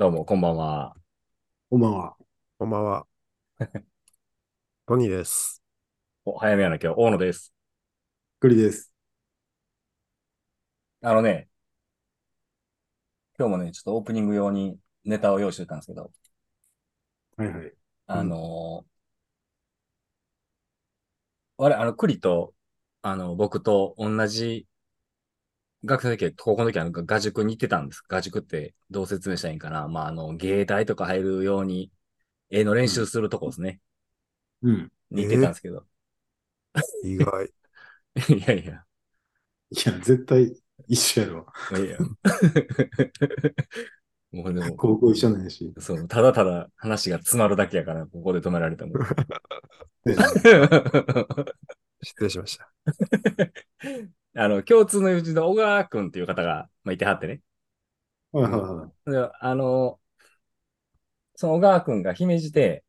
どうも、こんばんは。こんばんは。こんばんは。トニーです。お早めやな、今日、大野です。栗です。あのね、今日もね、ちょっとオープニング用にネタを用意してたんですけど、はいはい。あのーあれ、あの、栗と、あの、僕と同じ学生の時、高校の時は画塾に行ってたんです。画塾ってどう説明したらいいんかな。まあ、あの、芸大とか入るように、絵の練習するとこですね。うん。に行ってたんですけど。意外。いやいや、いや、絶対一緒やろ。いや。もうでも、高校一緒なんやし。そう、ただただ話が詰まるだけやから、ここで止められたもん。で 失礼しました。あの、共通の友人の小川くんっていう方が、まあ、いてはってね。はいはいはい。であの、その小川くんが姫路で、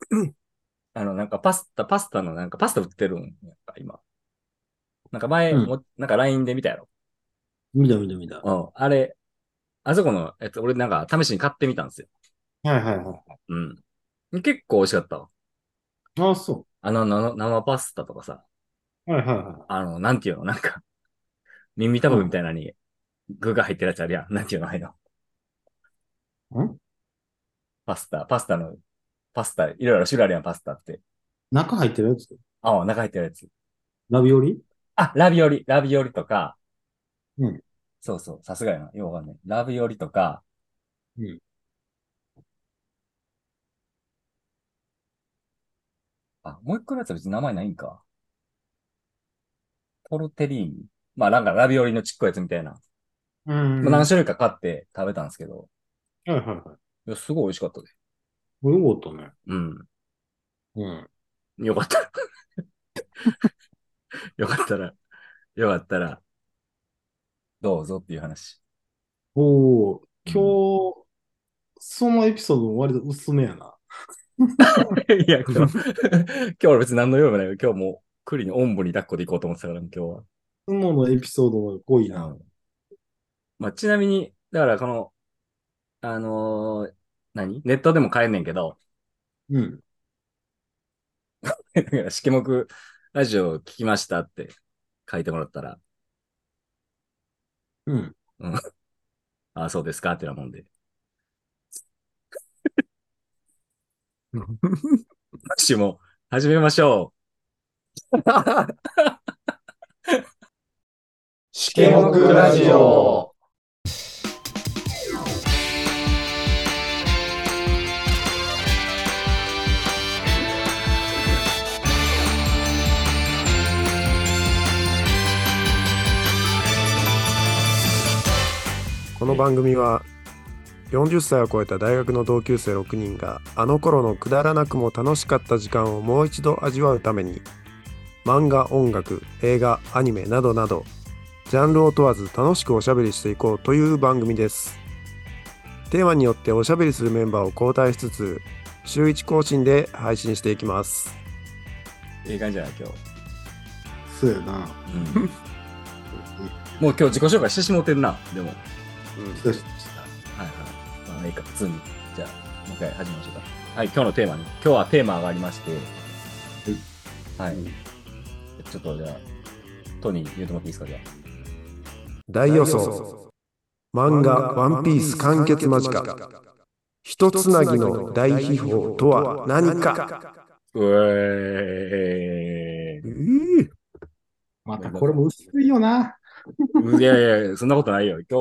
あの、なんかパスタ、パスタの、なんかパスタ売ってるんやんか、今。なんか前、うんもなんか LINE で見たやろ。見た見た見た。はうん。あれ、あそこのやつ、俺なんか試しに買ってみたんですよ。いはいはうん。結構美味しかったわ。い。ああ、そあの、な生パスタとかさ、う。はいはいはあの、なんていうの、なんか、耳たぶみたいなのに具が入ってるやつあるやん。なんていうの、あれの。い。ん？パスタ、パスタの、パスタ、いろいろ種類あるやん、パスタって。中入ってるやつ？あ、中入ってるやつ。ラビオリ？あ、ラビオリ、ラビオリとか。うん。そうそう、さすがやな。ようわかんない。ラビオリとか。うん。あ、もう一個のやつは別に名前ないんか。トルテリーニ。まあなんかラビオリのちっこいやつみたいな。うん。まあ何種類か買って食べたんですけど。はいはいはい。いや、すごい美味しかったで。よかったね。うん。うん。よかった。よかったら、よかったら、どうぞっていう話。おお、今日、そのエピソードも割と薄めやな。いや、今日、今日は別に何の用意もないよ。今日もう、栗におんぶに抱っこで行こうと思ってたから、今日は。いつものエピソードが濃いな。まあ、ちなみに、だからこの、あのー何？ネットでも買えんねんけど、うん。だから、式目ラジオ聞きましたって書いてもらったら、うん。ああ、そうですかってなもんで。私も始めましょ試験目ラジオ。この番組は40歳を超えた大学の同級生6人があの頃のくだらなくも楽しかった時間をもう一度味わうために漫画音楽映画アニメなどなどジャンルを問わず楽しくおしゃべりしていこうという番組ですテーマによっておしゃべりするメンバーを交代しつつ週1更新で配信していきますう。いい感じじゃない、今日。そうやな。うん、もう今日自己紹介してしもてるな、でも。はいよしはい。まあ、いいか、普通に。じゃあ、もう一回始めましょうか。はい、今日のテーマに。今日はテーマがありまして。はい。ちょっとじゃあ、トニー言うてもらっていいですか、じゃあ。大予想漫画「ワンピース完結間近一つなぎの大秘宝とは何かうえええまたこれも薄いよな。ー。いやいやいや、そんなことないよ。今日、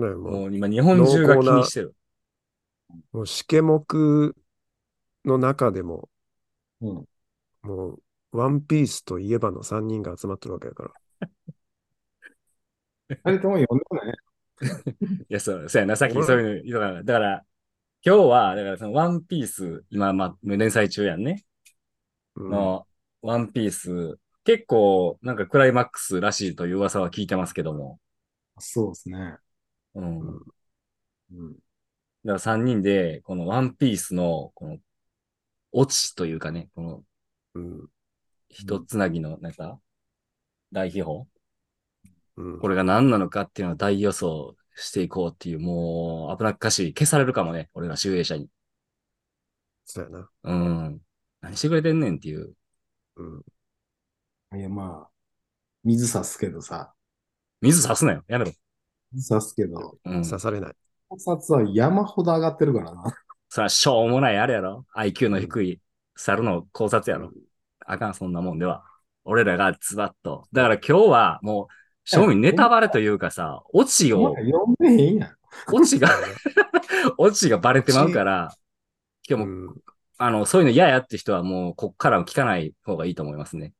ももう今日本中が気にしてる。うもう試験目の中でもうん。もうワンピースといえばの3人が集まってるわけだから二人とも読んでない。いや、そう、そうやな、さっきそういうの言うから、だから、今日は、だからそのワンピース、今、まあ、連載中やんね。うんの、ワンピース、結構、なんかクライマックスらしいという噂は聞いてますけども。そうですね。うん。だかうん。ら3人で、このワンピースの、この、オチというかね、この、うん一つなぎの、なんか、大秘宝？うんこれが何なのかっていうのを大予想していこうっていう、もう、危なっかしい。消されるかもね、俺ら集英者に。そうやな。うん。何してくれてんねんっていう。うん。いや、まあ、水差すけどさ。水差すなよ。やめろ。水差すけど、うん。刺されない。考察は山ほど上がってるからな。さあ、しょうもないあれやろ ?IQ の低い猿の考察やろ、うんあかん、そんなもんでは。俺らがズバッと。だから今日はもう、正味ネタバレというかさ、オチを、読んでへんやん。オチが、オチがバレてまうから、今日も、うん。あの、そういうの嫌やって人はもう、こっからは聞かない方がいいと思いますね。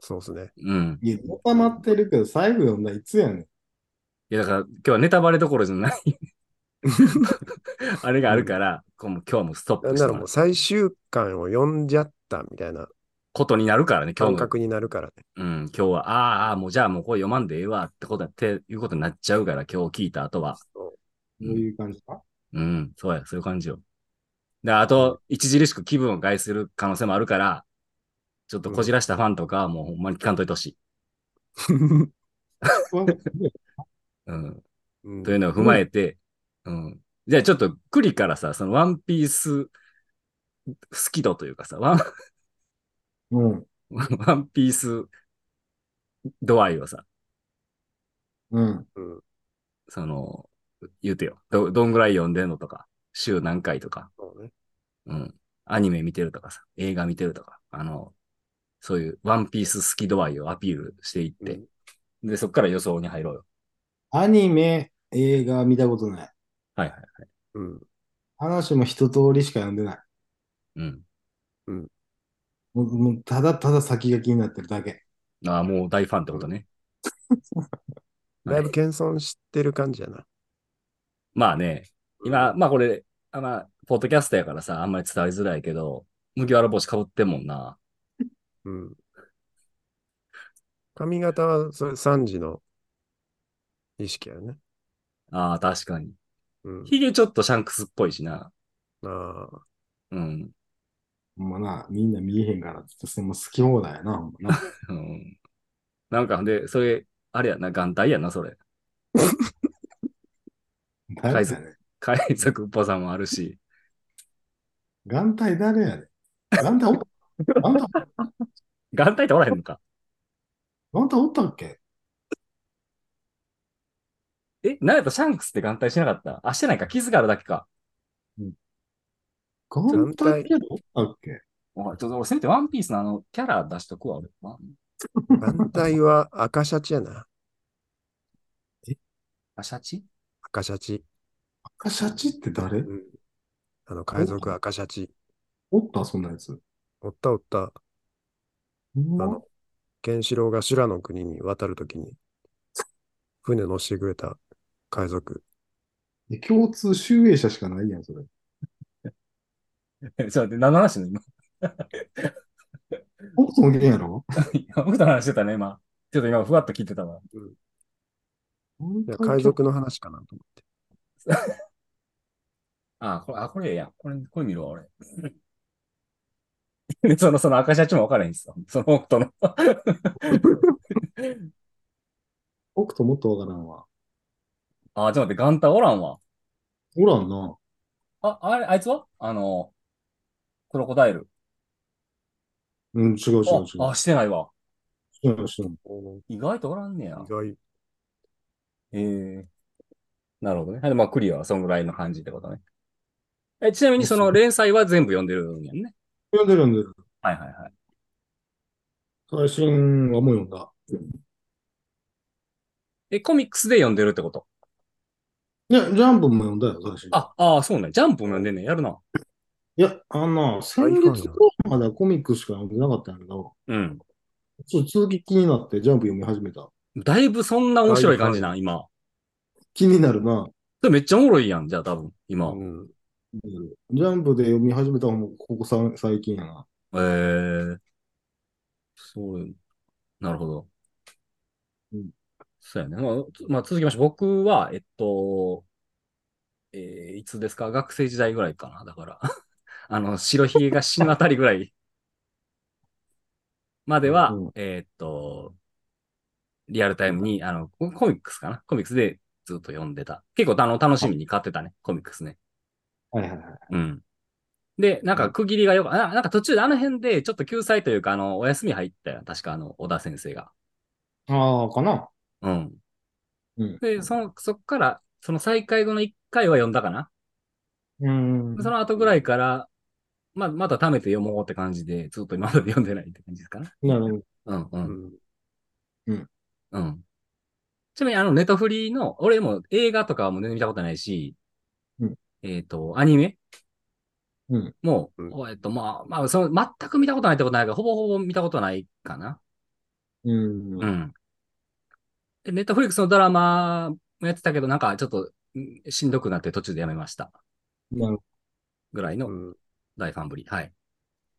そうですね。うん。いや、固まってるけど、最後読んだらいつやねん。いや、だから今日はネタバレどころじゃない。あれがあるから、こうもう今日はもうストッなんならもうプしてもらう最終巻を読んじゃったみたいなことになるからね、今日の。感覚になるからね。うん、今日は、あーあー、もうじゃあもうこれ読まんでええわってことだっていうことになっちゃうから、今日聞いた後は。そどういう感じか？うん、そうや、そういう感じよ。で、あと、著しく気分を害する可能性もあるから、ちょっとこじらしたファンとかはもうほんまに聞かんといてほしい。う うん。うんというのを踏まえて、うん。じゃあちょっと、クリからさ、そのワンピース好き度というかさ、ワン、うん。ワンピース度合いをさ、うん。うんその、言うてよ。ど、どんぐらい読んでんのとか、週何回とか、そうねうん。アニメ見てるとかさ、映画見てるとか、あの、そういうワンピース好き度合いをアピールしていって、で、そっから予想に入ろうよ。アニメ、映画見たことない。はいはい。うん。話も一通りしか読んでない。うん。もうもうただただ先が気になってるだけ。ああ、もう大ファンってことね。だいぶ謙遜してる感じやな。まあね、今、まあこれ、あまあ、ポッドキャストやからさ、あんまり伝わりづらいけど、麦わら帽子かぶってんもんな。うん。髪型はそれ3時の意識やね。ああ、確かに。うん。ヒゲちょっとシャンクスっぽいしな。ああ。うん。まな、みんな見えへんからって言って、それも好き放題やな、ほんまな。うん。なんか、で、それ、あれやな、眼帯やな、それ。誰やねん。海賊っぽさもあるし。眼帯誰やねん。眼帯おった眼帯眼帯っておらへんのか。眼帯おったっけ？え、なんやった？シャンクスって眼帯しなかった？あ、してないか。傷があるだけか。眼帯キャラおっけ？おいちょっと俺、せめてワンピースのあの、キャラ出しとくわ、俺。眼帯は赤シャチやな。あ、シャチ？赤シャチ。赤シャチって誰？うん。あの、海賊赤シャチ。おったそんなやつ。おったおった。あの、ケンシロウが修羅の国に渡るときに、船乗してくれた海賊。え共通集英者しかないやん、それ。えちょっと待って、何の話なの今？北斗の剣やろ？今、僕と話してたね、今。ちょっと今、ふわっと聞いてたわ。いや海賊の話かなと思って。あ、これ、あ、これええやん。これ、これ見るわ、俺。でその、その赤シャチも分からへんすよ。その北斗の。北斗もっとわからんわ。あ、ちょっと待って、ガンタおらんわ。おらんな。あ、あれ、あいつは？あの、クロコダイル。うん、違う違う違あ、う。あ、してないわ。違う違う。意外とおらんねや意。外。ええなるほどね。はいまあ、クリアはそんぐらいの感じってことね。え、ちなみにその連載は全部読んでるんやんね。読んでる読んでる。はいはいはい。最新はもう読んだ。え、コミックスで読んでるってこと？いや、ジャンプも読んだよ、最新。あ、ああ、そうね。ジャンプも読んでんねん。やるな。いや、あの、先月頃まではコミックしか読んでなかったんやけど、うん。ちょっと続き気になってジャンプ読み始めた。だだいぶそんな面白い感じな、今。気になるな。それめっちゃおもろいやん、じゃあ多分、今。うん。ジャンプで読み始めたのもここさ最近やな。ええそう、なるほど。うんそうやね。まあ、つまあ、続きまして、僕は、えっと、えーいつですか？学生時代ぐらいかな。だから、あの、白ひげが死ぬあたりぐらいまでは、うんえーっと、リアルタイムに、あの、ココミックスかな？コミックスでずっと読んでた。結構あの楽しみに買ってたね、コミックスね。はいはいはい。うん。で、なんか区切りがよか、ななんか途中であの辺でちょっと救済というか、あの、お休み入ったよ。確かあの、小田先生が。ああ、かな？うん。うん。で、その、そっから、その再開後の1回は読んだかな。うん。その後ぐらいから、まあ、また貯めて読もうって感じで、ずっと今まで読んでないって感じですかね。なるほど。うんう。うんん。うん。ちなみに、あの、ネトフリの、俺も映画とかはもう全然見たことないし、うんえっ、と、アニメ？うんもう、うえっと、まあ、まあ、その、全く見たことないってことないから、ほぼほぼ見たことないかな。うん。う。ん。で、ネットフリックスのドラマもやってたけど、なんかちょっと、んしんどくなって途中でやめました。なるぐらいうのん大ファンぶり。はい。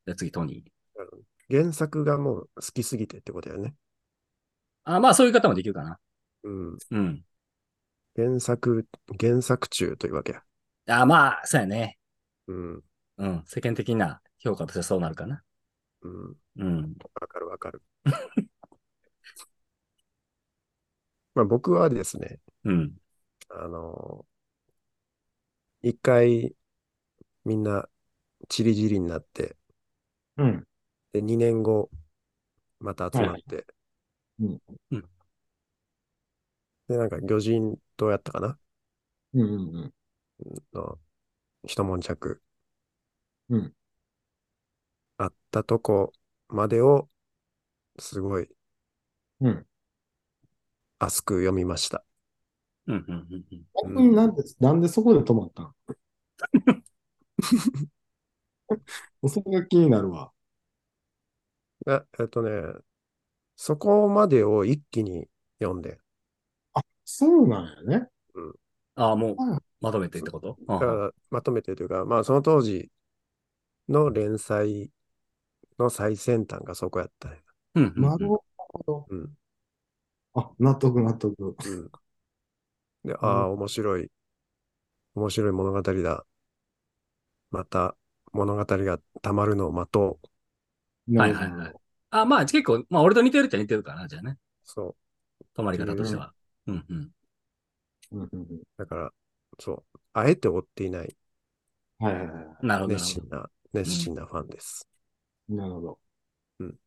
じゃあ次、トニー。原作がもう好きすぎてってことだよね。あ、まあ、そういう方もできるかな。うん。うん。原作、原作中というわけや。あ、まあ、そうやね。うん。うん。世間的な評価としてはそうなるかな。うん。うん。わかるわかる。まあ僕はですね、うん。あの一回みんなチリジリになって、うん。で、2年後また集まって、うんうんで、なんか魚人とやったかな？うんうんうん。の一悶着。うん。あったとこまでを、すごいうん。熱く読みました。うん。うん。うんうん。逆になんで、なんでそこで止まったん それが気になるわ。ええっとね、そこまでを一気に読んで、あ、そうなんやね。ああ、もううん、まとめてってこと？あだからまとめてというか、まあその当時の連載の最先端がそこやったね。うん。うんなるほど。うん。あ、納得納得。うん。で、ああ、面白い。面白い物語だ。また物語がたまるのを待とう。はいはいはい。あ、まあ結構、まあ俺と似てるっちゃ似てるかな、じゃあね。そう。泊まり方としては。うんうん。うんうんうんだから、そう。あえて追っていないはいはいはなるほど。熱心な、熱心なファンです。い。なるほど。うん。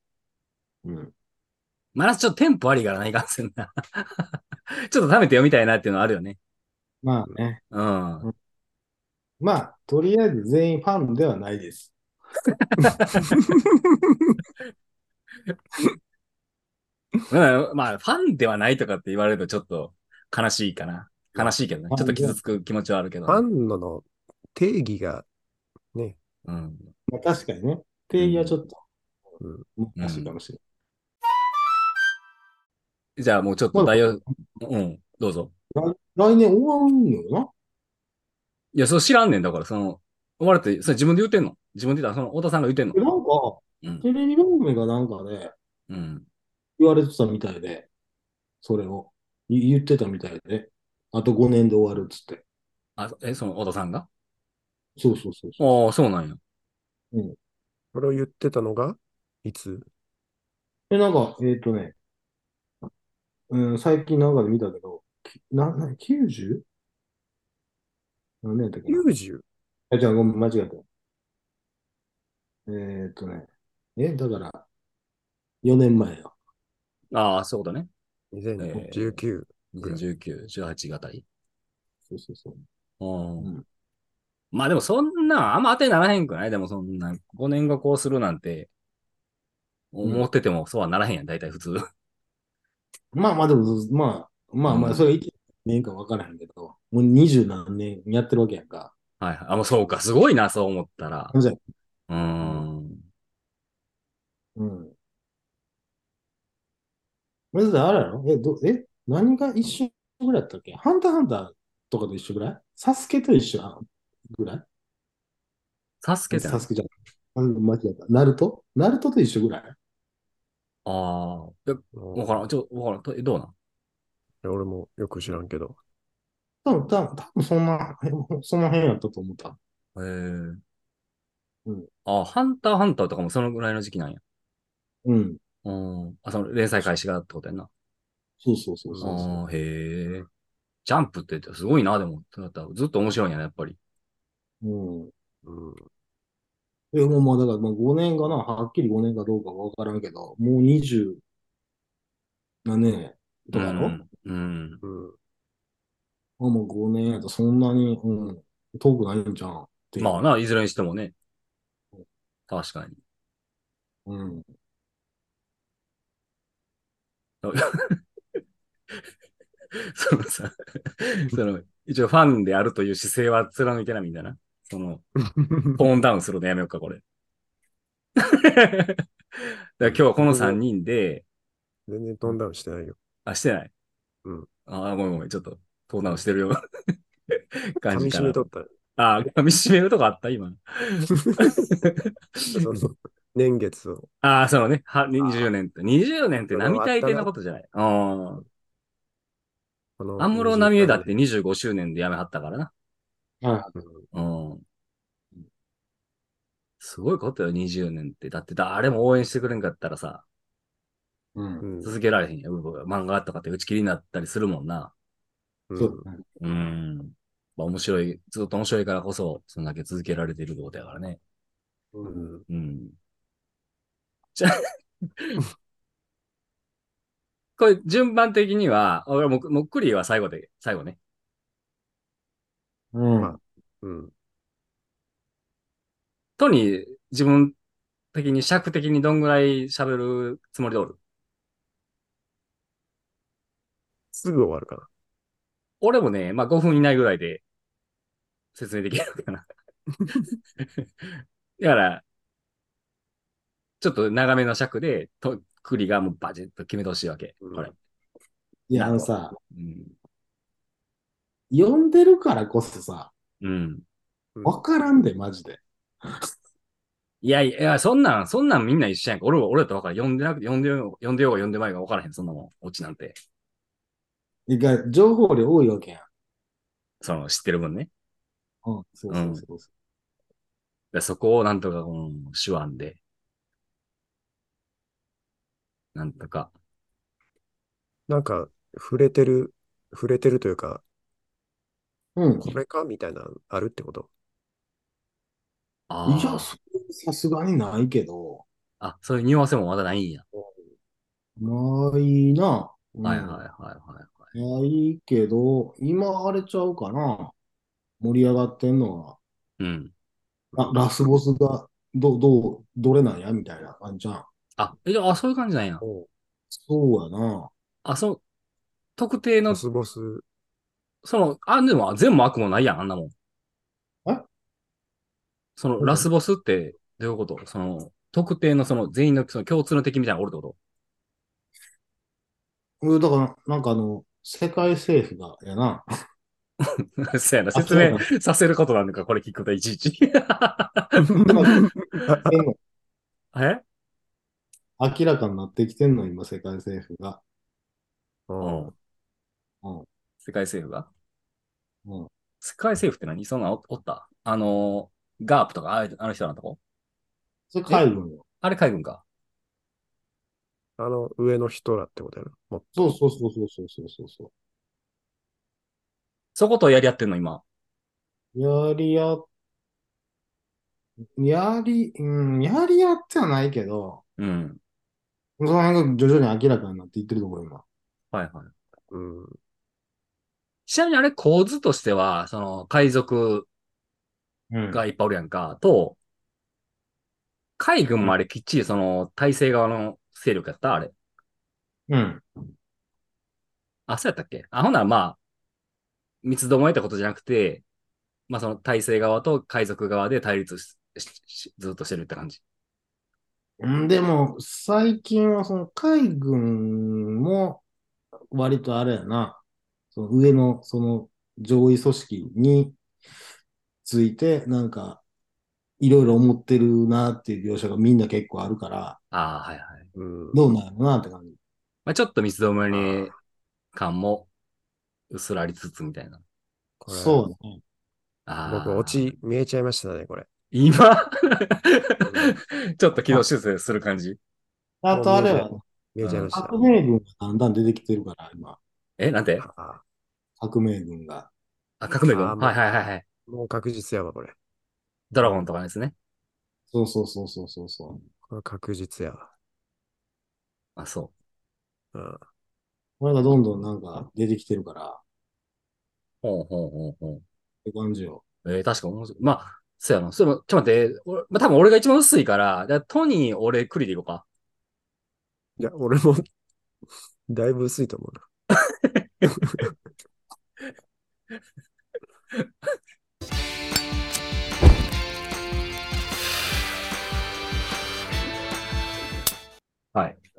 うん。まだちょっとテンポありからないかんせんな。ちょっと貯めて読みたいなっていうのはあるよね。まあね。うん。まあ、とりあえず全員ファンではないです。うんまあ、ファンではないとかって言われるとちょっと悲しいかな。悲しいけどね。ちょっと傷つく気持ちはあるけど。ファンのの定義が、ね、うん。まあ確かにね。定義はちょっとうん、難しいかもしれじゃあもうちょっと代用、うん、どうぞ。ない。来年終わるのよな？いや、そう知らんねんだから、その、終わるって、それ自分で言ってんの？自分で言ったら、その、太田さんが言ってんの？でなんか、うん。テレビ番組がなんかでうん。言われてたみたいで、それをい言ってたみたいで、あと5年で終わるっつって。あ、え、その、太田さんが？そうそうそうそう。ああ、そうなんや。これを言ってたのが、いつ？で、なんか、えっ、とね、うん、最近なんかで見たけど、きな、な、90? 何年だっけな ?90? あ、じゃあ、ごめん、間違えた。えっ、とね、え、だから、4年前よ。ああ、そういうことね。2019。2019、18あたり。そうそうそう。うんうんまあでもそんな、あんま当てにならへんくない？でもそんな、5年がこうするなんて、思っててもそうはならへんやん、大体普通。まあまあ、でも、まあ、まあまあ、うんそれ1年か分からへんけど、もう二十何年やってるわけやんか。はいはい。あ、もうそうか、すごいな、そう思ったら。じゃあうーん。うん。まずあれやろ？え、ど、え、何が一緒ぐらいだったっけ？ハンターハンターとかと一緒ぐらい？サスケと一緒あぐらい？サスケってサスケじゃん。あ間違えた。ナルト？ナルトと一緒ぐらい？ああ、え、わからん、ちょ、わからんと、え、どうなん？俺もよく知らんけど。多分、多分、多分そんな、へ その辺やったと思った。へえ。うん。あ、ハンターハンターとかもそのぐらいの時期なんや。うん。うん。あ、その連載開始がってことやんな。そうそうそうそうそへえ。ジャンプってすごいな、でも。だったらずっと面白いんやね、やっぱり。うん。うん。え、もうまあだからまあ5年かな、はっきり5年かどうかわからんけど、もう20何年とかやろ、うん。うん。うん。あ、もう5年やとそんなに、うん、遠くないんじゃん。まあな、いずれにしてもね。確かに。うん。そのさ、その、一応ファンであるという姿勢は貫いてないみたいな。その、トーンダウンするのやめようか、これ。だから今日はこの3人で、全然トーンダウンしてないよ。あ、してない。うん。あ、ごめんごめん、ちょっと、トーンダウンしてるような 感噛みじかな。締めとった。あ、噛み締めるとこあった今。その年月を。ああ、そのね、は、20年って、20年って並大抵のことじゃない？うん。この安室奈美恵だって25周年で辞めはったからな。はうんうん。すごいことよ、20年って。だって誰も応援してくれんかったらさ、い。うん。うん続けられへんよ。漫画とかって打ち切りになったりするもんな。ううん。まあ面白い、ずっと面白いからこそ、そんだけ続けられているってことやからね。うんうん。じゃあ これ順番的には、俺も、もっくりは最後で、最後ね。うん。まうん。とに自分的に尺的にどんぐらい喋るつもりでおる？すぐ終わるかな。俺もね、まあ5分以内ぐらいで説明できるかな。だから、ちょっと長めの尺で、と、くりがもうバチッと決めてほしいわけ。うんこれ。いや、あのさ、うん。読んでるからこそさ、うん。わからんで、マジで。いやいや、そんなん、そんなんみんな一緒やんか。俺は、俺だと分からん。読んでなくて、読んでよんでようが読んでまいが分からへん。そんなもん。オチなんて。いや情報量多いわけやん。その、知ってる分ね。うん、そうそうそうそでそこをなんとか、うん、手腕で。なんとか。なんか、触れてる、触れてるというか、う。うん。これかみたいなのあるってこと？あいや、あ。それさすがにないけど、あ、そういう匂わせもまだないんや。ないな。うんはいはいはいはい。ないけど、今あれちゃうかな。盛り上がってんのは、うん。あ、ラスボスが、ど、どう、どれなんや？みたいな感じじゃん。あ、え、じゃあ、あそういう感じなんや。そうやな。あ、そう、特定のラ、スボス、その、あ、でも全部悪もないやん、あんなもん。え？その、うんラスボスって、どういうこと？その、特定のその、全員のその共通の敵みたいなのがおるってこうんだから、なんかあの、世界政府が、やな。と そうやな、あ説明させることなんだか、これ聞くといちいち。え？明らかになってきてんの、今、世界政府が。うんうん。うん世界政府が？うん。世界政府って何？そんなんおおった？あの、ガープとか、ああの人なんとこ？それ海軍よ。あれ海軍か。あの、上の人らってことやな。もそうそうそうそうそうそうそうそそことやり合ってんの、今？う。やりや、やり、うん、やりやってはないけど、うん。その辺が徐々に明らかになっていってるところ、今。はいはい。うん。ちなみにあれ構図としては、その、海賊うんがいっぱいおるやんか、と、海軍もあれきっちりその、体制側の勢力やった？あれ。うん。あ、そうやったっけ？あ、ほんならまあ、三つどもえってことじゃなくて、まあその体制側と海賊側で対立しししずっとしてるって感じ。うんでも、最近はその海軍も割とあれやな、その上のその上位組織についてなんかいろいろ思ってるなっていう描写がみんな結構あるから、ああ、はいはい。うん。どうなんやろなって感じ。まあちょっと三つどもえ感も薄らりつつみたいな。そうだね。僕、オチ見えちゃいましたね、これ。今？ちょっと軌道修正する感じ。あとあれは、見えちゃいました。革命軍がだんだん出てきてるから、今。え、なんて？あ革命軍が。あ、革命軍？はいはいはいはい。もう確実やわ、これ。ドラゴンとかですね。そうそうそうそうそうそう。これ確実やわ。あ、そうん。これがどんどんなんか出てきてるから、っう。ほうほうほうほう。て感じよ。えー、確か面白い。まあ、そうやな。それも、ちょっと待って、俺、まあ、多分俺が一番薄いから、じゃあトニー、俺、クリでいこうか。いや、俺も、だいぶ薄いと思うな。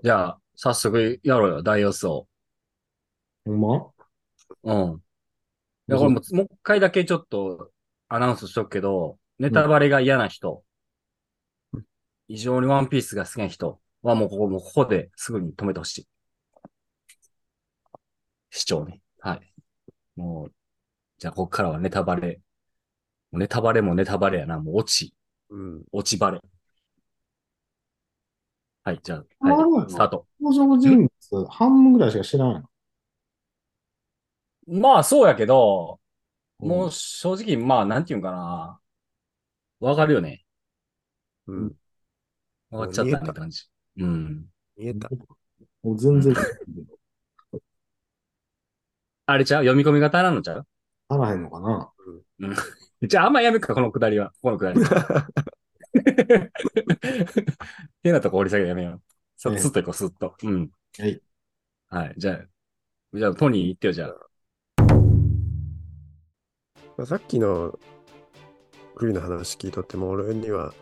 じゃあ、早速やろうよ、大予想。ほんま？うん。いや、これもう、もう一回だけちょっとアナウンスしとくけど、ネタバレが嫌な人、異常にワンピースが好きな人はもうここ、もうここですぐに止めてほしい。視聴ね。はい。もう、じゃあここからはネタバレ。もうネタバレもネタバレやな。もう落ち、うん。落ちバレ。はい、じゃあ、は、ないスタート。登場人物半分ぐらいしか知らないの。まあ、そうやけど、うんもう正直、まあ、なんていうんかな。わかるよね。うん。わかっちゃったもう見えたね感じ。うん。見えた。もう全然 あれちゃう？読み込みが足らんのちゃう？足らへんのかな？じゃあ、あんまやめっか、このくだりは。このくだり。変なとこ掘り下げてやめよう。そええスッといこう、スッと。うん。はい。はい。じゃあ、じゃあ、トニー言ってよ、じゃあ。まあさっきのクリの話聞いとっても、俺には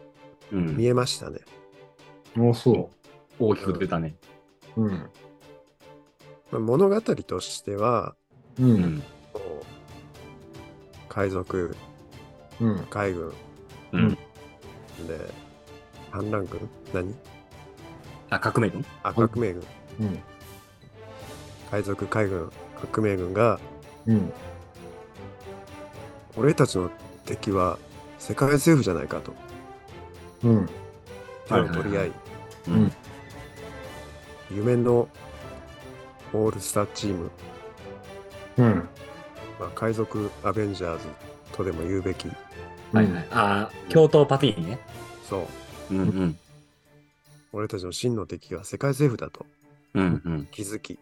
うん見。えましたね。あ、そ大きく出たね。う。うん。まあ、物語としては、う。うんん。こう海賊、うん。海軍うん。で、反乱軍？何？あ、革命軍？あ、革命軍。うん。海賊、海軍、革命軍が、うん。俺たちの敵は世界政府じゃないかとうん。手を取り合い、うん。夢のオールスターチーム、うん。まあ、海賊アベンジャーズとでも言うべき、はいはい。あー、京都パティね。そう、うんうん。俺たちの真の敵は世界政府だとうんうん。気づき、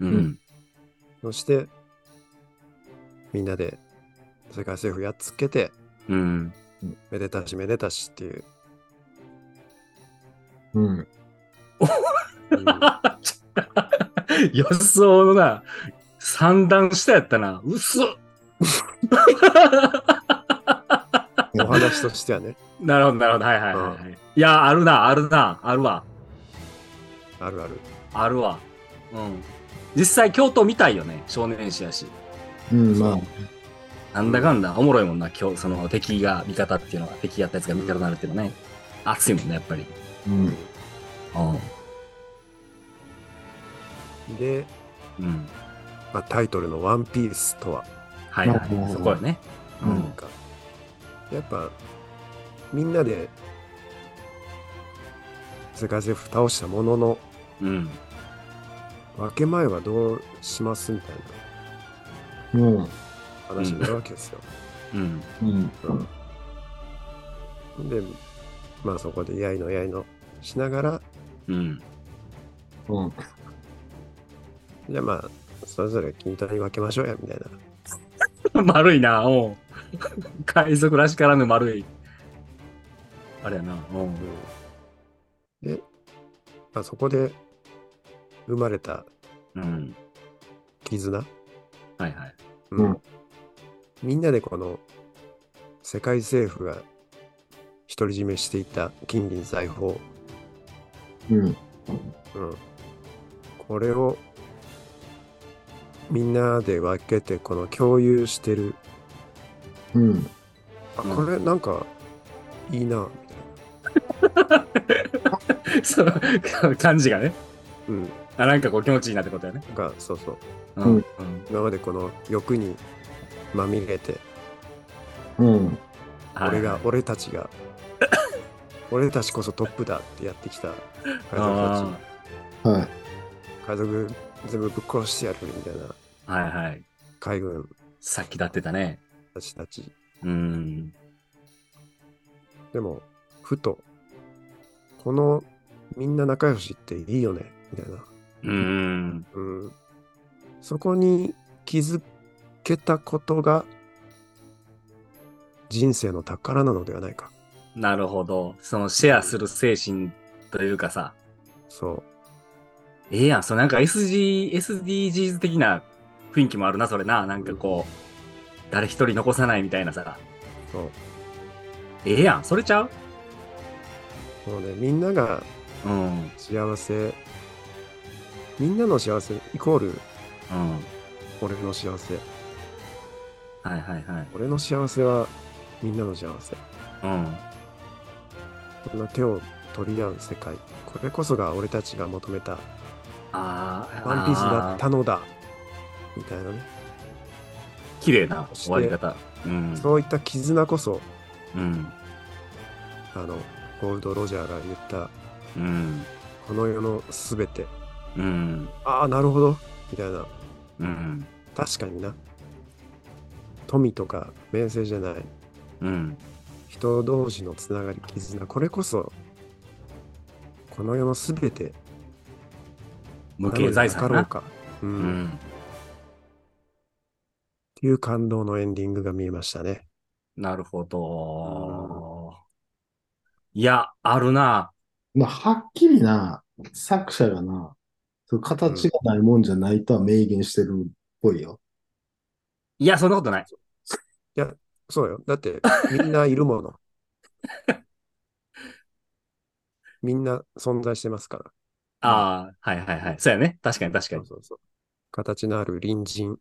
うん。そして、みんなで世界政府やっつけて、うん。めでたしめでたしっていう、うん。うん 予想のな、三段下やったな。うっそお話としてはね、なるほど、なるほど。はいはいはいはい。いや、あるな、あるな、あるわ。あるある。あるわ。うん。実際、京都見たいよね。少年誌やし。うん。まあ、なんだかんだ、おもろいもんな、今日、その敵が味方っていうのが、敵やったやつが味方になるっていうのはね。熱いもんね、やっぱり。うん。うで、ん。うん。まあ、タイトルのワンピースとは、はいはいうん。そこよね。ううんん。なんか、やっぱ、みんなで世界政府倒したものの、うん。分け前はどうしますみたいうん。な話になるわけですよ。うん。うん。で、まあそこでやいのやいのしながら、うん。うん。じゃあまあ、それぞれ均等に分けましょうや、みたいな。丸いな、おう。海賊らしからぬ丸い。あれやな、おう。で、まあ、そこで生まれたうん。絆、はいはい。うん。うん。みんなでこの世界政府が独り占めしていた金銀財宝、うん。うん、これをみんなで分けてこの共有してるうん。あうんこれなんかいいなみ その感じがね。たいな、うん、あ、なんかこう気持ちいいなってことやね。がそうそううん。うん。今までこの欲にまみれてうん。俺が、俺たちが 俺たちこそトップだってやってきた海賊あたはい。ち海賊全部ぶっ殺してやるみたいなあ。はいはい。海軍さっきだってたね。たちたち。うん。でも、ふと、このみんな仲良しっていいよね、みたいな。うん。うん。そこに気づけたことが人生の宝なのではないか。なるほど。そのシェアする精神というかさ。そう。ええやん。そうなんか SG、SDGs 的な雰囲気もあるな、それな。なんかこう、誰一人残さないみたいなさ。そう。ええやん。それちゃう？もうね、みんながうん。幸せ、みんなの幸せイコールうん。俺の幸せ。はいはいはい。俺の幸せはみんなの幸せ。うん。こんな手を取り合う世界。これこそが俺たちが求めた。ワンピースだっあたのだ。みたいなね。ー。綺麗な終わり方。うん。そういった絆こそ、うん。あの、ゴールド・ロジャーが言った、うん。この世のすべて。うん。ああ、なるほど。みたいな。うん。確かにな。富とか名声じゃない。うん。人同士のつながり、絆。これこそ、この世のすべて。無形財産ろうか。うん。うっん。ていう感動のエンディングが見えましたね。なるほど。いや、あるな。まあ、はっきりな、作者がな、そう形がないもんじゃないとは明言してるっぽいよ。いや、そんなことない。そうよ。だって、みんないるもの。みんな存在してますから。ああ、はいはいはい。そうやね。確かに確かに。そうそうそう。形のある隣人。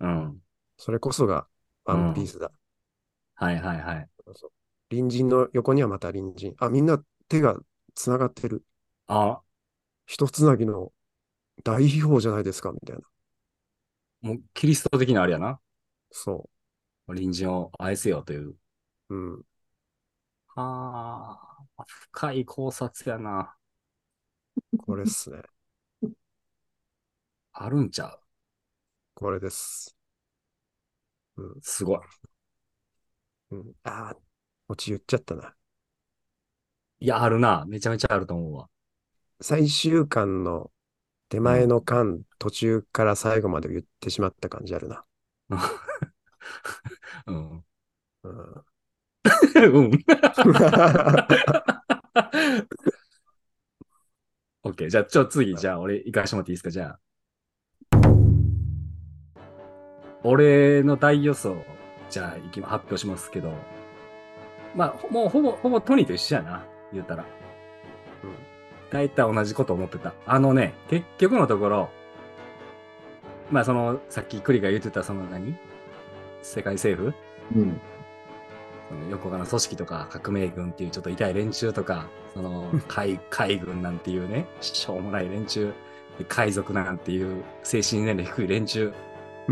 うん。それこそがワンピースだ。はいはいはい。そうそう隣人の横にはまた隣人。あ、みんな手がつながってる。あ一つなぎの大秘宝じゃないですか、みたいな。もうキリスト的なあれやな。そ隣人を愛せよという。う。うん。はあ、深い考察やな。これっすね。あるんちゃう？これです。うん。すごい。うん、ああ、オチ言っちゃったな。いや、あるな。めちゃめちゃあると思うわ。最終巻の手前の巻、途中から最後まで言ってしまった感じあるな。うん。うん、うん。オッケー。じゃあ、ちょ、次、じゃあ、俺、行かしてもらっていいですか、じゃあ。俺の大予想、じゃあ、いきま、発表しますけど。まあ、ほもう、ほぼ、ほぼトニーと一緒やな。言ったら。大体同じこと思ってた。あのね、結局のところ、まあ、その、さっきクリが言ってた、その何？世界政府？うん。その横側の組織とか革命軍っていうちょっと痛い連中とか、その 海海軍なんていうね、しょうもない連中、で海賊なんていう精神年齢低い連中、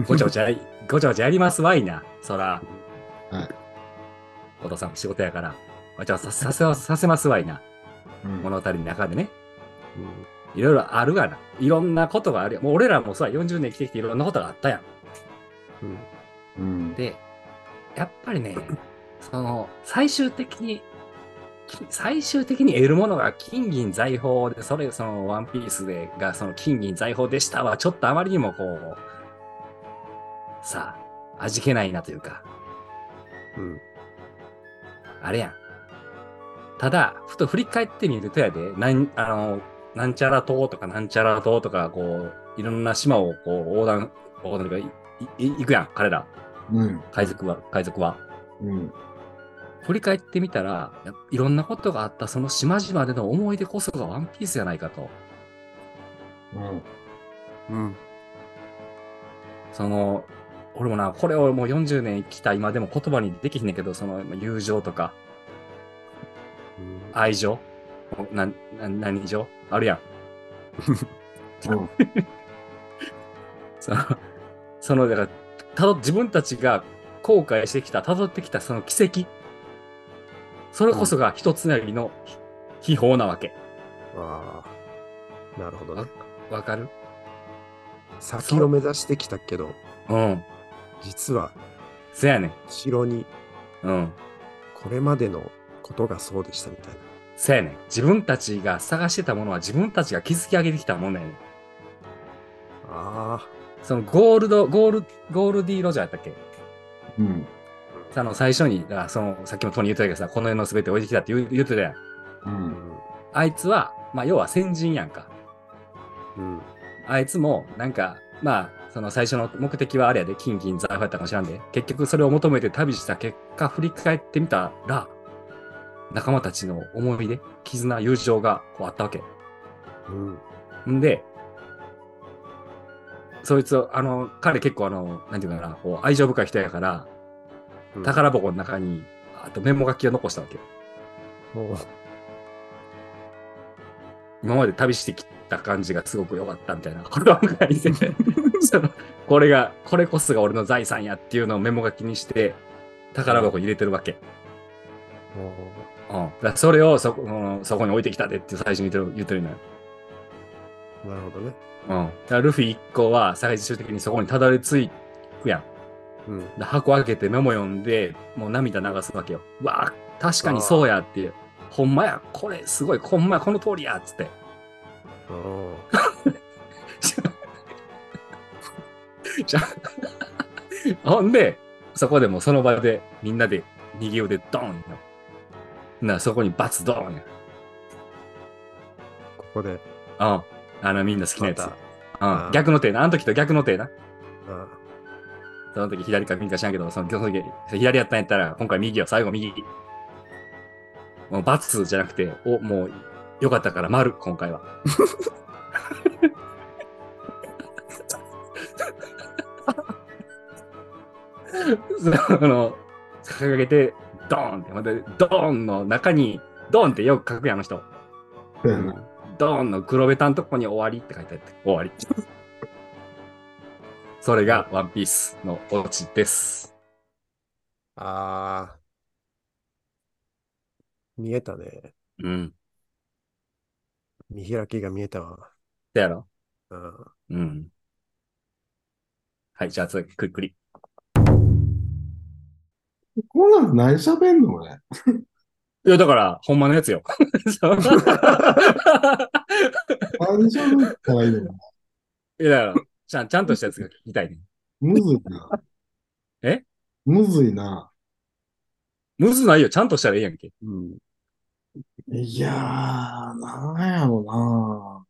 ごちゃごちゃ ごちゃごちゃやりますわいな、そら。はい。お父さんも仕事やから、ごちゃごちゃさせさせますわいな、うん物語の中でね。うんいろいろあるがな。いろんなことがあるよ。もう俺らもさ、40年生きてきていろんなことがあったやん。うんうん。で、やっぱりね、その、最終的に、き最終的に得るものが金銀財宝で、それ、その、ワンピースで、が、その金銀財宝でしたは、ちょっとあまりにもこう、さあ、味気ないなというか、うんあれやん。ただ、ふと振り返ってみるとやで、なん、あの、なんちゃら島とかなんちゃら島とか、こう、いろんな島をこう、横断、横断というか、行くやん、彼ら。うん。海賊は、海賊は。うん。振り返ってみたら、やいろんなことがあったその島々での思い出こそがワンピースじゃないかと。うん。うんその、俺もな、これをもう40年生きた今でも言葉にできひんねんけど、その友情とかうん愛情？な、な、何情？あるやん。うん。その、その、だから、たど、自分たちが後悔してきた、辿ってきたその奇跡。それこそが一つなりの秘宝なわけ。ああなるほどね。わかる？先を目指してきたけど、うん。実は、せやねん。後ろにうん。これまでのことがそうでしたみたいな。せやねん。自分たちが探してたものは自分たちが築き上げてきたものやねん。あそのゴールド、ゴール、ゴールディ・ロジャーやったっけ？うん。あの、最初に、だからその、さっきもトニー言ってたけどさ、この世の全て置いてきたって言う言ってたやん。う。んん。あいつは、まあ、要は先人やんか。うん。あいつも、なんか、まあ、その最初の目的はあれやで、金銀財宝やったかもしらんで、結局それを求めて旅した結果、振り返ってみたら、仲間たちの思い出、絆、友情がこうあったわけ。うん。んで、そいつを、あの、彼結構あの、なんていうかな、こう愛情深い人やから、うん宝箱の中に、あとメモ書きを残したわけ今まで旅してきた感じがすごく良かったみたいなことを書いてこれが、これこそが俺の財産やっていうのをメモ書きにして、宝箱に入れてるわけ。おううん。だそれをそこうんそこに置いてきたでって最初に言ってる言ってるのよ。なるほどね。うん。だからルフィ一行は最終的にそこにたどり着くやん。うん。で箱開けてメモ読んで、もう涙流すわけよ。うわあ、確かにそうやっていう。ほんまや、これすごい、ほんまや、この通りやっつって。じゃあほんで、そこでもうその場でみんなで右腕ドーンや。な、そこにバツドーンや。ここで、うん。あの、みんな好きなやつ。まうたん。逆の手な。あの時と逆の手な。あその時左か右か知らんけど、そのその時左やったんやったら、今回右よ、最後右。もうバツじゃなくて、お、もう、よかったから丸、今回は。その、掲げて、ドーンって、また、ドーンの中に、ドーンってよく書くやん、あの人。ドーンの黒ベタのとこに終わりって書いてあって、終わり。それがワンピースのオチです。あー。見えたね。うん。見開きが見えたわ。そやろうん。うん。はい、じゃあ次、くっくり。こんなの何喋んの俺？いや、だから、ほんまのやつよ。何喋ったらいいの？いや、だから、ちゃん、ちゃんとしたやつが聞きたいね。むずいな。え？むずいな。むずないよ、ちゃんとしたらいいやんけ。うん。いやー、なんやろな。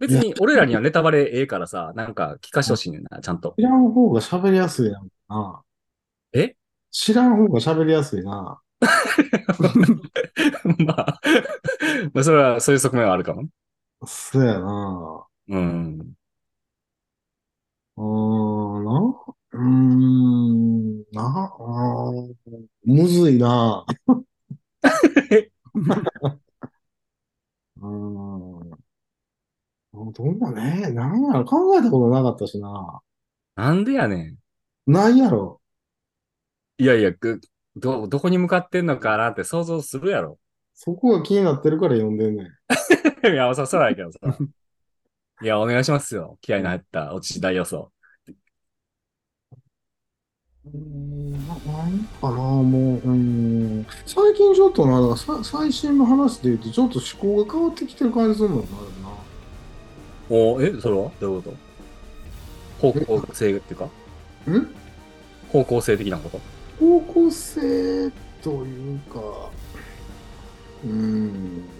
別に、俺らにはネタバレええからさ、なんか聞かしてほしいねんな、ちゃんと。知らん方が喋りやすいやんな。え？知らん方が喋りやすいな。まあ、まあ、それは、そういう側面はあるかも。そうやな。うん。うーん、な、うーん、な、あーむずいな。うーん。どんなね、なんやろ、考えたことなかったしな。なんでやねないやろ。ん。いやいや、ぐど、どこに向かってんのかなって想像するやろ。そこが気になってるから読んでんねん。いや、さ、そらやけどさ。いや、お願いしますよ。気合いの入った落ち大予想。うーん、な、なんかな、もう、うーん。最近ちょっとな、だか最新の話で言うと、ちょっと思考が変わってきてる感じするのよな、おえ、それは？どういうこと？方向性っていうか？ん？方向性的なこと？方向性というか、うーん。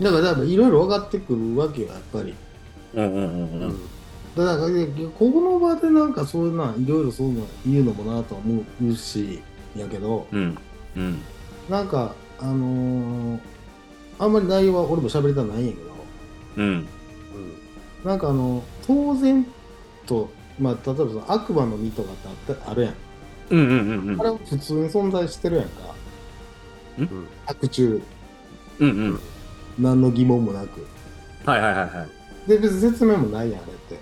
だから、いろいろ分かってくるわけよ、やっぱり。うんうんうんううん。ん。だから、ねここの場でなんかそういうな、いろいろそういうの言うのもなとは思うし、やけど、うん。うん。なんか、あのーあんまり内容は俺も喋りたくないんやけど、うん。なんかあの、当然と、まあ、例えばその悪魔の実とかってあったあるやん。うんうんうんうんあれは普通に存在してるやんか。うん。白昼、うんうん。何の疑問もなく。はいはいはいはい。で、別に説明もないやん、あれって。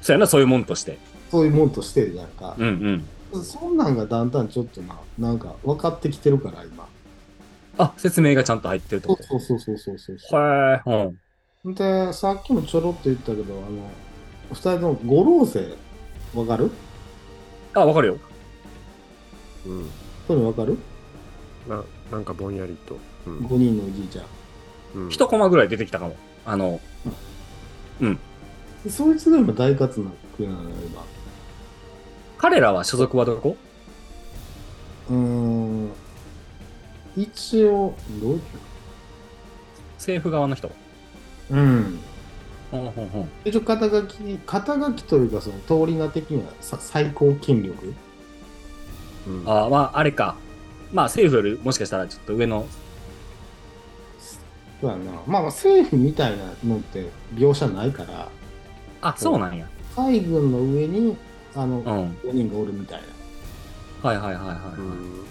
そうやな、そういうもんとして。そういうもんとしてるやんか。うんうん。そんなんがだんだんちょっとな、なんか分かってきてるから、今。あ、説明がちゃんと入ってるってそこうそうそうそうそうそと。へえ。うん。う。で、さっきもちょろっと言ったけど、あの、二人とも五老星わかる？あ、わかるよ。うん。それわかる？ななんかぼんやりと。うん ?5 人のおじいちゃん。うん一コマぐらい出てきたかも。あの、でそいつが今大活躍なのよ、今。彼らは所属はどこ？うーん。一応、どういう政府側の人？うん。ほんほんほん。一応、肩書き、肩書きというか、その通り名的にはさ最高権力？うんあまあ、あれか。まあ、政府よりもしかしたらちょっと上の。そうやな。まあ、まあ政府みたいなのって描写ないから、あ、そうなんや。海軍の上に、あの、うん。5人がおるみたいな。はいはいはいはい。うん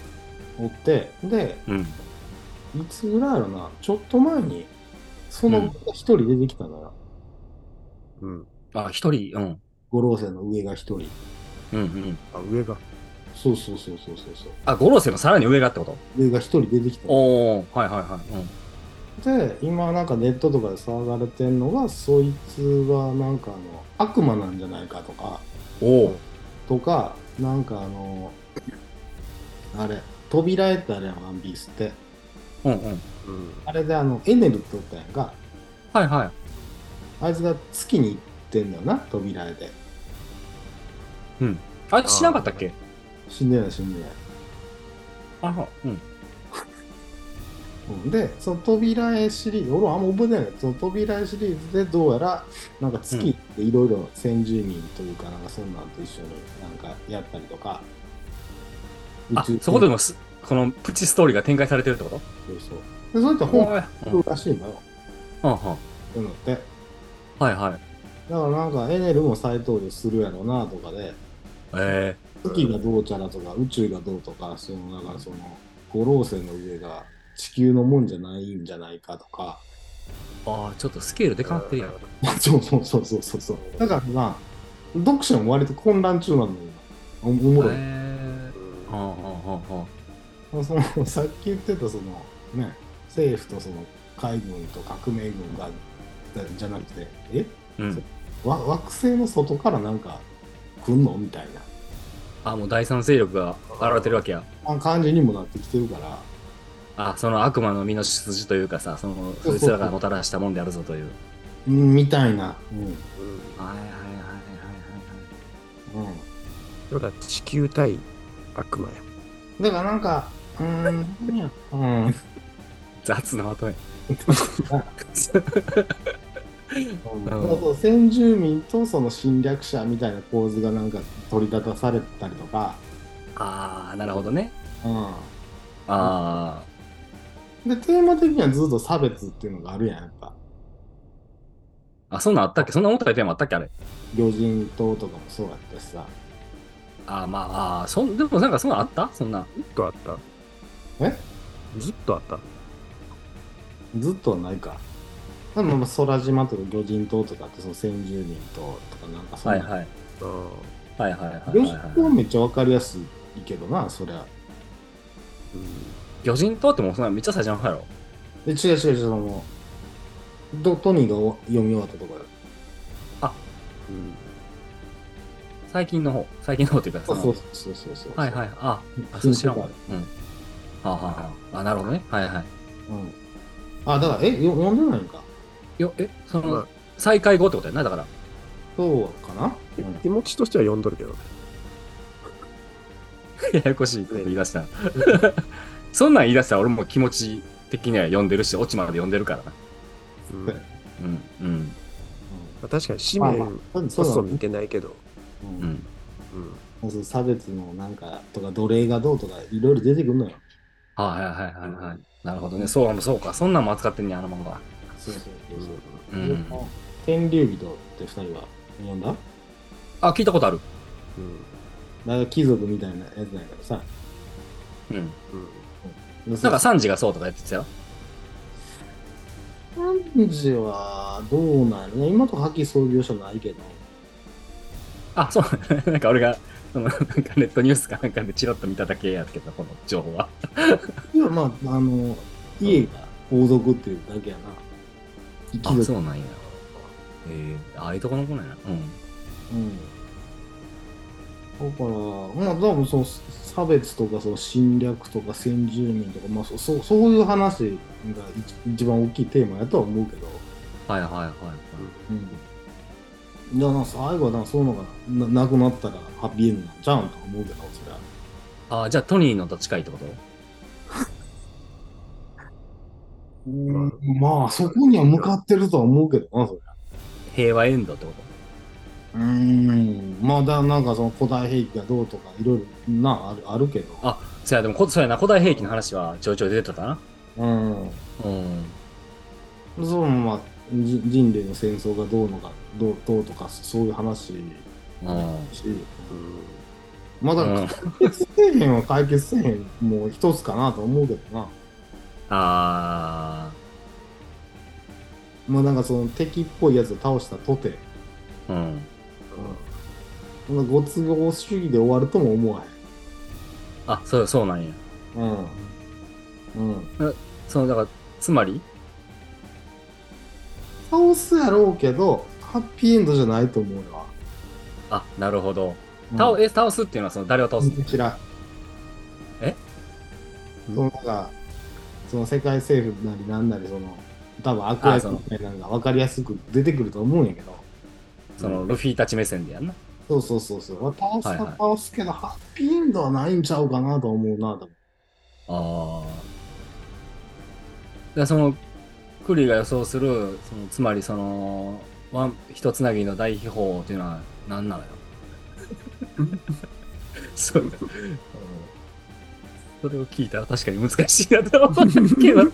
おって、で、うん。いつぐらいやろな、ちょっと前に、そのうん一人出てきたのよ。うん。あ、一人、うん。五老星の上が一人。うんうん。あ、上が。そうそうそうそうそうそう。あ、五老星のさらに上がってこと？上が一人出てきたの。おー、はいはいはい。で、今なんかネットとかで騒がれてんのが、そいつがなんかあの、悪魔なんじゃないかとか、うん。おー。とか、なんかあの、あれ、扉絵ってあれやん、ワンピースって。うんうん。うん。あれであの、エネルっておったやんか。はいはい。あいつが月に行ってんだよな、扉絵で。うん。あいつしなかったっけ？死んでない死んでない。あ、うん。うんで、その扉絵シリーズ、俺はあんま覚えてないけど、その扉絵シリーズでどうやら、なんか月っていろいろ先住民というか、なんかそんなんと一緒になんかやったりとか、あ、そこでもす、このプチストーリーが展開されてるってこと？そうそう。で、そういった本らしいのよ。うんうん。そういうのって。はいはい。だからなんかエネルも再登場するやろうなとかで、え月がどうちゃらとか宇宙がどうとか、その、だからその、五老星の上が地球のもんじゃないんじゃないかとか、ー、ああ、ちょっとスケールでかなってるやん。そうそうそうそうそうそう。だからまあ、読者も割と混乱中なのよ、今。おおもろい。えー、はあはあはあはそのさっき言ってたそのね政府とその海軍と革命軍がじゃなくてえ？あ。うん。わ惑星の外からなんか来んの？みたいあ、もう第三勢力が現れてるわけや。な感じにもなってきてるからあ、その悪魔の身の出自というかさ、その、そいつらがもたらしたもんであるぞという。うんみたいな、うんうん。はいはいはいはいはいうん、だから地球対悪魔や。だからなんかうーんうん雑なまとめ。うん そうそう先住民とその侵略者みたいな構図がなんか取り立たされたりとか、ああ、なるほどね。うあん、でテーマ的にはずっと差別っていうのがあるやんやっぱあ。あ、そんなんあったっけ？そんな重たいテーマあったっけあれ？魚人島とかもそうやったしさあーまあ、あーそん、でもなんかそんなんあった？そんな。ずっとあったえ？ずっとあったずっとはないか。でもまあ空島とか魚人島とかってその先住民島とかなんかそんな。はいはい。あはいはいはいはい魚はい人島はめっちゃわかりやすいけどな、そりゃ。うん魚人島ってもうそんなめっちゃ最初の方やろ。で違う違う違う、その、どトニーがお読み終わったところうん最近の方。最近の方っていうか、そそうのそうそうそうそう。はいはい。あ、あ、うそう知らんわ。うん。はあ、はあはあ、あ、なるほどね。はいはい。うん。あ、だから、え、よ読んでないんか。よ、え、その、まあ再開後ってことやな、だから。そうかな、うん気持ちとしては読んどるけどね。ややこしいこと言い出した。そんなん言い出したら俺も気持ち的には読んでるし、オチまで読んでるからな。うんそううん、うん、まあ確かに紙まあま面あ、こそ見てないけど。う。うんん。うんそう差別のなんかとか奴隷がどうとかいろいろ出てくるのよ。はいはいはいはいはい。なるほどね。そう、そうか。そんなんも扱ってんねや、あの漫画。そうそうそうそう。うん。天竜人って二人は読んだ？あ、聞いたことある。うんなんか貴族みたいなやつなんやけどさ。うん。うんななんか、サンジがそうとかやってたよ。サンジはどうなんやろね。今と破棄創業者ないけど。あ、そう。なんか俺が、その、なんかネットニュースかなんかでチラッと見ただけやけど、この情報は。いや、まあ、あの、家が王族っていうだけやな。貴あ、族。そうなんや。ええああいうとこの子なんや。うん。うん。だから、まあ多分その差別とかその侵略とか先住民とか、まあそそうそういう話が一一番大きいテーマやとは思うけど、はいはいはいはい。うん。じゃあな、最後はな、そういうのがななくなったらハッピーエンドなんちゃうんと思うけど、そりゃ。ああ、じゃあトニーのと近いってこと？うん、まあ、そこには向かってるとは思うけどな、そりゃ。平和エンドってこと？うーん。まあ、だなんかその古代兵器がどうとか、いろいろな、あるあるけど。あ、そうや、でもこ、そうやな、古代兵器の話はちょいちょい出てたな。うん。うん。そのまあ、じ人類の戦争がどうのか、どうどうとか、そういう話し、うん。まだうん解決せえへんは解決せえへん、もう一つかなと思うけどな。あまあなんかその敵っぽいやつを倒したとて、あ、うん。そんなご都合主義で終わるとも思わあ、そう、そうなんや。へん。うん。うん。その、だから、つまり？倒すやろうけど、ハッピーエンドじゃないと思うよ。あ、なるほど。うん倒、え、倒すっていうのは、その、誰を倒す嫌い。え？そのなんか、その世界政府なりなんなり、その、多分悪役みたいなのが分かりやすく出てくると思うんやけど、その、ルフィたち目線でやんな。そうそうそうそう。倒すは倒すけど、ハッピーエンドはないんちゃうかなと思うな、多分。ああ。で、その、クリが予想する、その、つまりその、ワン、一つなぎの大秘宝っていうのは何なのよ？そう。うんそれを聞いたら確かに難しいなと思うけど。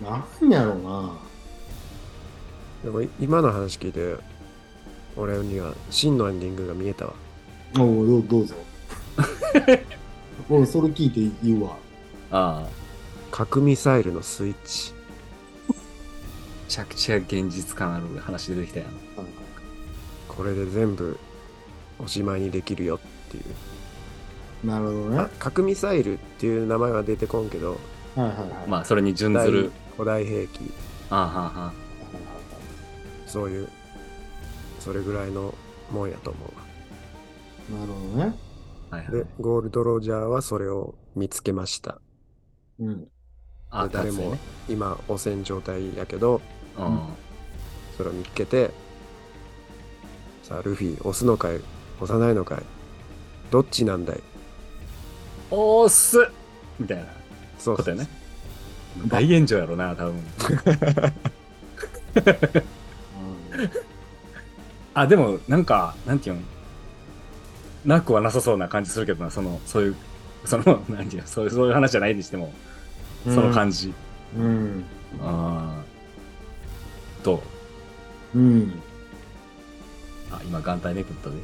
なんやろうな。でも今の話聞いて、俺には真のエンディングが見えたわ。おうどうどうぞ。俺、それ聞いて言うわ。ああ。核ミサイルのスイッチ。めちゃくちゃ現実感ある話出てきたやん。これで全部おしまいにできるよっていう。なるほどね。はあ核ミサイルっていう名前は出てこんけど、いはいはい。まあ、それに準ずる。古代兵器、ああ、はあ、はあ。そういう、それぐらいのもんやと思うわ。なるほどね。はいはいで。、ゴールド・ロジャーはそれを見つけました。うん。ああ、で誰も今、汚染状態やけど、うん。それを見つけて、さあ、ルフィ、押すのかい押さないのかいどっちなんだい？おーすみたいなそうことやね。大炎上やろな、多分。あ、でも、なんか、なんていうの？なくはなさそうな感じするけどな、その、そういう、その、なんていうの、そういう、そういう話じゃないにしても、うんその感じ。うん。ああ。どう？うん。あ、今、眼帯めくったで。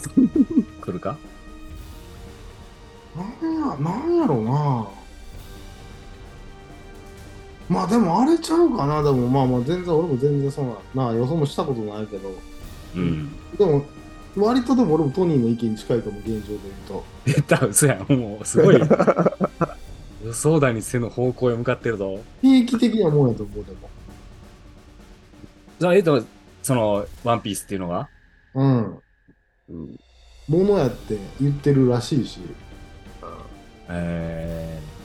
来るか？なんや、なんやろうな。まあでもあれちゃうかな。でもまあまあ全然俺も全然そんな、なあ予想もしたことないけど。うん。でも、割とでも俺もトニーの意見に近いかも、現状で言うと。言ったら嘘やん。もう、すごい。予想だに背の方向へ向かってるぞ。定期的なもんやと思う、でも。じゃあ、えっと、その、ワンピースっていうのが？うん。うんものやって言ってるらしいし。えー、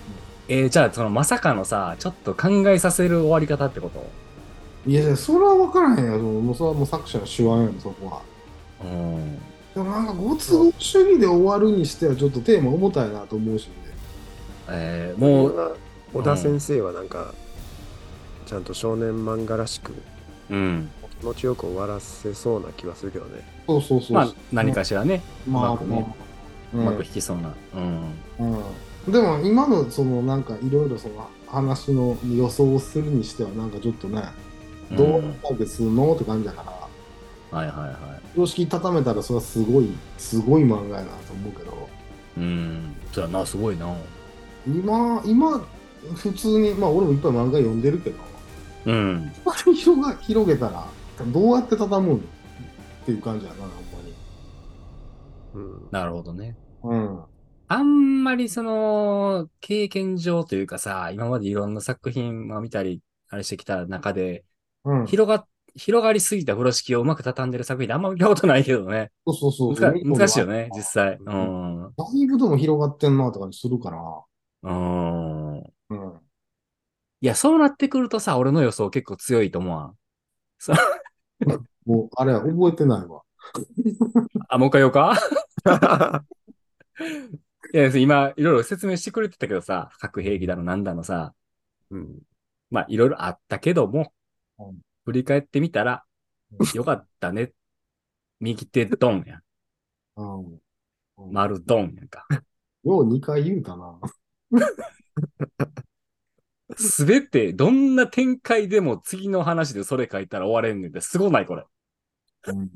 えーじゃあ、その、まさかのさ、ちょっと考えさせる終わり方ってこと？いやいや、それは分からへんよ。そのもうそれはもう作者の手腕やん、そこは。うん。でもなんか、ご都合主義で終わるにしては、ちょっとテーマ重たいなと思うしね。えー、もう、小田先生はなんか、ちゃんと少年漫画らしくうん。気持ちよく終わらせそうな気はするけどね。そうそうそう。まあ、何かしらね、まあ、うまくねうまあまく引きそうな。うん。うん、でも今のそのなんかいろいろその話の予想をするにしてはなんかちょっとね、どう解決するのって感じだからはいはいは常識畳めたらそれはすごいすごい漫画やなと思うけどい。うん。そうやな、すごいな。今今普通にまあ俺もいっぱい漫画読んでるけどうん。広が広げたらどうやって畳むのっていう感じやなほんうん。なるほどね。まにうんあんまりその、経験上というかさ、今までいろんな作品を見たり、あれしてきた中で、うん広がっ、広がりすぎた風呂敷をうまく畳んでる作品ってあんま見たことないけどね。そうそうそう。難難しいよね、だ実際。うん。いぶでも広がってんなとかにするから。うん。うん。いや、そうなってくるとさ、俺の予想結構強いと思わん？もう、あれは覚えてないわ。あ、もう一回言おうか？いや、今、いろいろ説明してくれてたけどさ、核兵器だの、なんだのさ、うん。まあ、いろいろあったけども、うん振り返ってみたら、よかったね。右手ドンや。うん。うん丸ドンやんか。よう2回言うたな。すべて、どんな展開でも次の話でそれ書いたら終われんねんって、すごないこれ。うん。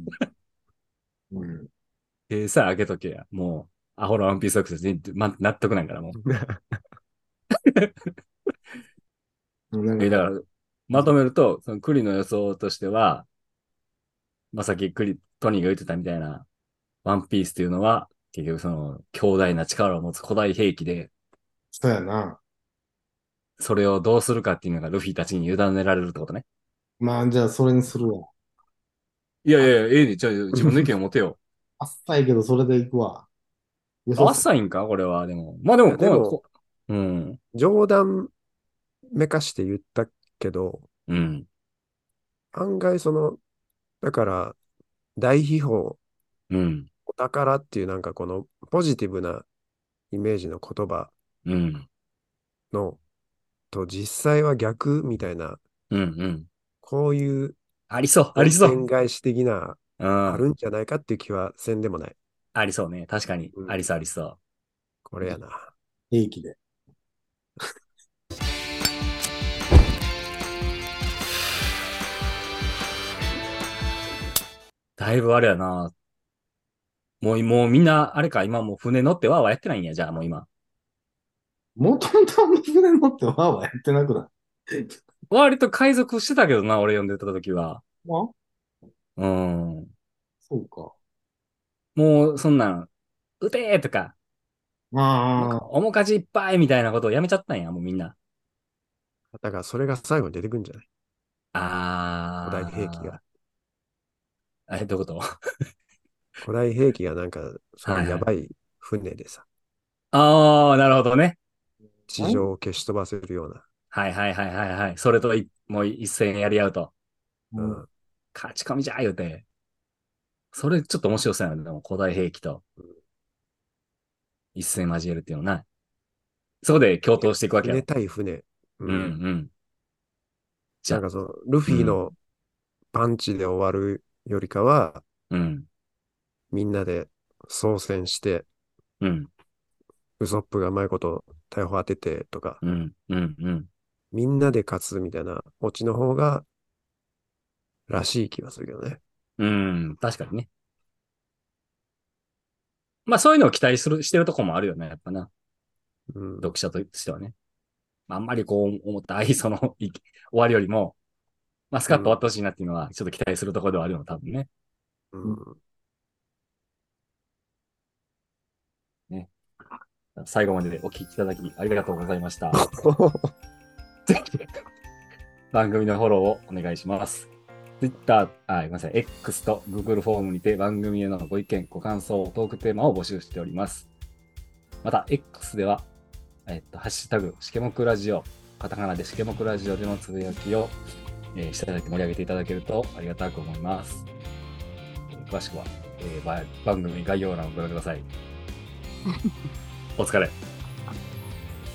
うん。えー、さあ、開けとけや。もう、アホのワンピースアクセス全然、ま、納得なんから、もう。えーだから、まとめると、その栗の予想としては、まあ、さっき栗、トニーが言ってたみたいな、ワンピースっていうのは、結局その、強大な力を持つ古代兵器で、そうやな。それをどうするかっていうのがルフィたちに委ねられるってことね。まあ、じゃあ、それにするわ。いやいやいや、ええねじゃあ自分の意見を持てよ。あっさいけど、それでいくわ。予あ想っさいんか？これは、でも。まあでも、でもこううん。冗談めかして言ったけど、うん。案外その、だから、大秘宝、うん。お宝っていうなんかこのポジティブなイメージの言葉うん。の、と実際は逆みたいな、うん。うん。こういうありそう、ありそう。展返し的な、うん。あるんじゃないかっていう気はせんでもない。ありそうね。確かに。うんありそう、ありそう。これやな。兵器で。だいぶあれやな。もう、もうみんな、あれか、今もう船乗ってわーわーやってないんや、じゃあもう今。もともと船乗ってわーわーやってなくない？割と海賊してたけどな、俺読んでた時は。あ？うん。そうか。もう、そんなん、撃てーとか、ああ、面かじいっぱいみたいなことをやめちゃったんや、もうみんな。だからそれが最後に出てくるんじゃない？あー。古代兵器が。。え、どういうこと？古代兵器がなんか、そのやばい船でさ、あー、なるほどね。地上を消し飛ばせるような。はいはいはいはいはい。それとい、もう一戦やり合うと。ううんん。勝ち込みじゃー言うて。それちょっと面白そうやな、でも古代兵器と一戦交えるっていうのな。そこで共闘していくわけや船ろ。対船。ううんうん。じゃあなんかその、ルフィのパンチで終わるよりかは、うん。みんなで操船して、うん。ウソップがうまいこと逮捕当ててとか、うん。うん。うん。みんなで勝つみたいなオチの方が、らしい気がするけどね。うん。確かにね。まあそういうのを期待する、してるとこもあるよね、やっぱな。うん。読者としてはね。あんまりこう思った愛想の い終わりよりも、まあスカッと終わってほしいなっていうのは、ちょっと期待するところではあるよ、多分ね。うん。最後までお聞きいただきありがとうございました。ぜひ番組のフォローをお願いします。Twitter、あ、ごめんなさい、X と Google フォームにて番組へのご意見、ご感想、トークテーマを募集しております。また、X では、えっと、ハッシュタグ、しけもくラジオ、カタカナでしけもくラジオでのつぶやきを、えーしていただいて盛り上げていただけるとありがたく思います。えー詳しくは、えーば番組概要欄をご覧ください。お疲れ。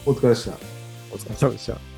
お疲れでした。お疲れ様でした。